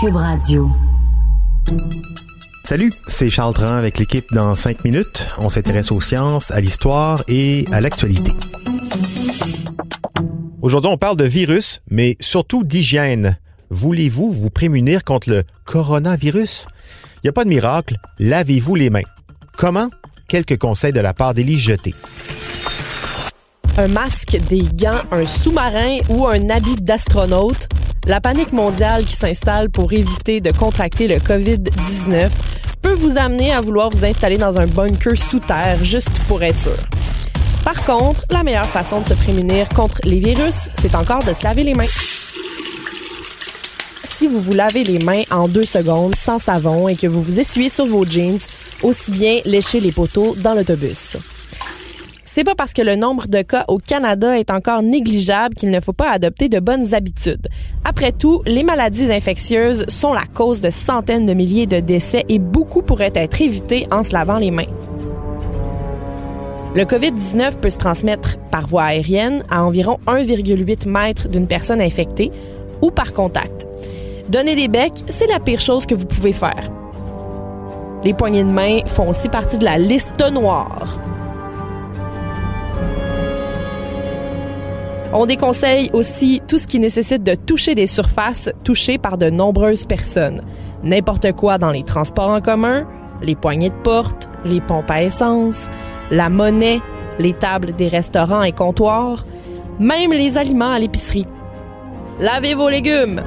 Cube Radio. Salut, c'est Charles Tran avec l'équipe dans 5 minutes. On s'intéresse aux sciences, à l'histoire et à l'actualité. Aujourd'hui, on parle de virus, mais surtout d'hygiène. Voulez-vous vous prémunir contre le coronavirus? Il n'y a pas de miracle, lavez-vous les mains. Comment? Quelques conseils de la part d'Élie Jeté. Un masque, des gants, un sous-marin ou un habit d'astronaute, la panique mondiale qui s'installe pour éviter de contracter le COVID-19 peut vous amener à vouloir vous installer dans un bunker sous terre juste pour être sûr. Par contre, la meilleure façon de se prémunir contre les virus, c'est encore de se laver les mains. Si vous vous lavez les mains en deux secondes sans savon et que vous vous essuyez sur vos jeans, aussi bien lécher les poteaux dans l'autobus. C'est pas parce que le nombre de cas au Canada est encore négligeable qu'il ne faut pas adopter de bonnes habitudes. Après tout, les maladies infectieuses sont la cause de centaines de milliers de décès et beaucoup pourraient être évités en se lavant les mains. Le COVID-19 peut se transmettre par voie aérienne à environ 1,8 mètres d'une personne infectée ou par contact. Donner des becs, c'est la pire chose que vous pouvez faire. Les poignées de main font aussi partie de la liste noire. On déconseille aussi tout ce qui nécessite de toucher des surfaces touchées par de nombreuses personnes. N'importe quoi dans les transports en commun, les poignées de porte, les pompes à essence, la monnaie, les tables des restaurants et comptoirs, même les aliments à l'épicerie. Lavez vos légumes.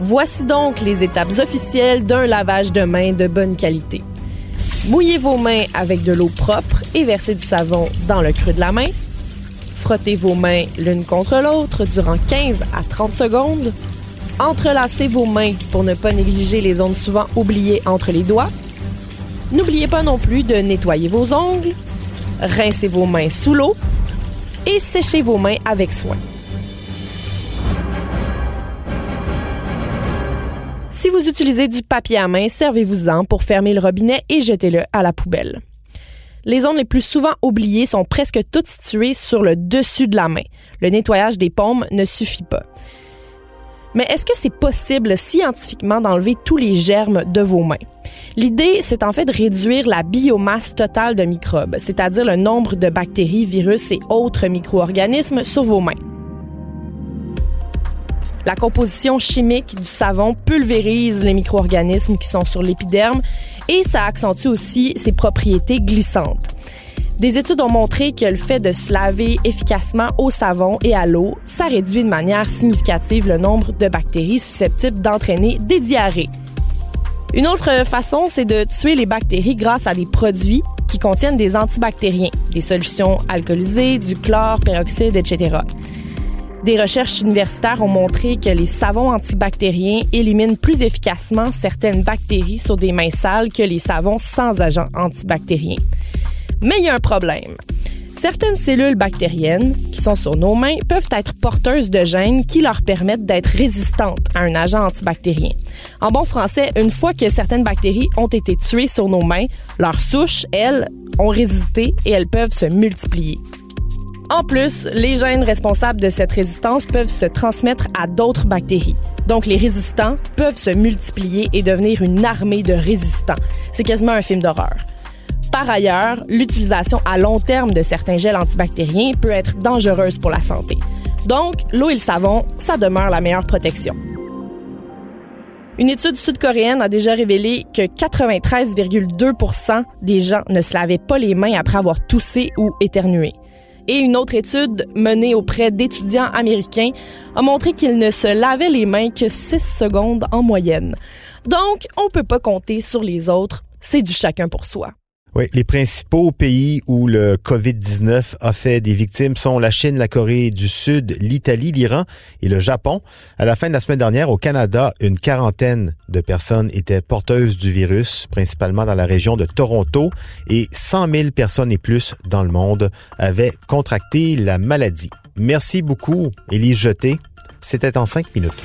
Voici donc les étapes officielles d'un lavage de mains de bonne qualité. Mouillez vos mains avec de l'eau propre et versez du savon dans le creux de la main. Frottez vos mains l'une contre l'autre durant 15 à 30 secondes. Entrelacez vos mains pour ne pas négliger les zones souvent oubliées entre les doigts. N'oubliez pas non plus de nettoyer vos ongles. Rincez vos mains sous l'eau et séchez vos mains avec soin. Si vous utilisez du papier à main, servez-vous-en pour fermer le robinet et jetez-le à la poubelle. Les zones les plus souvent oubliées sont presque toutes situées sur le dessus de la main. Le nettoyage des paumes ne suffit pas. Mais est-ce que c'est possible scientifiquement d'enlever tous les germes de vos mains? L'idée, c'est en fait de réduire la biomasse totale de microbes, c'est-à-dire le nombre de bactéries, virus et autres micro-organismes sur vos mains. La composition chimique du savon pulvérise les micro-organismes qui sont sur l'épiderme et ça accentue aussi ses propriétés glissantes. Des études ont montré que le fait de se laver efficacement au savon et à l'eau, ça réduit de manière significative le nombre de bactéries susceptibles d'entraîner des diarrhées. Une autre façon, c'est de tuer les bactéries grâce à des produits qui contiennent des antibactériens, des solutions alcoolisées, du chlore, peroxyde, etc. Des recherches universitaires ont montré que les savons antibactériens éliminent plus efficacement certaines bactéries sur des mains sales que les savons sans agents antibactériens. Mais il y a un problème. Certaines cellules bactériennes qui sont sur nos mains peuvent être porteuses de gènes qui leur permettent d'être résistantes à un agent antibactérien. En bon français, une fois que certaines bactéries ont été tuées sur nos mains, leurs souches, elles, ont résisté et elles peuvent se multiplier. En plus, les gènes responsables de cette résistance peuvent se transmettre à d'autres bactéries. Donc, les résistants peuvent se multiplier et devenir une armée de résistants. C'est quasiment un film d'horreur. Par ailleurs, l'utilisation à long terme de certains gels antibactériens peut être dangereuse pour la santé. Donc, l'eau et le savon, ça demeure la meilleure protection. Une étude sud-coréenne a déjà révélé que 93,2% des gens ne se lavaient pas les mains après avoir toussé ou éternué. Et une autre étude menée auprès d'étudiants américains a montré qu'ils ne se lavaient les mains que 6 secondes en moyenne. Donc, on peut pas compter sur les autres, c'est du chacun pour soi. Oui, les principaux pays où le COVID-19 a fait des victimes sont la Chine, la Corée du Sud, l'Italie, l'Iran et le Japon. À la fin de la semaine dernière, au Canada, une quarantaine de personnes étaient porteuses du virus, principalement dans la région de Toronto, et 100 000 personnes et plus dans le monde avaient contracté la maladie. Merci beaucoup, Élise Jeté. C'était en cinq minutes.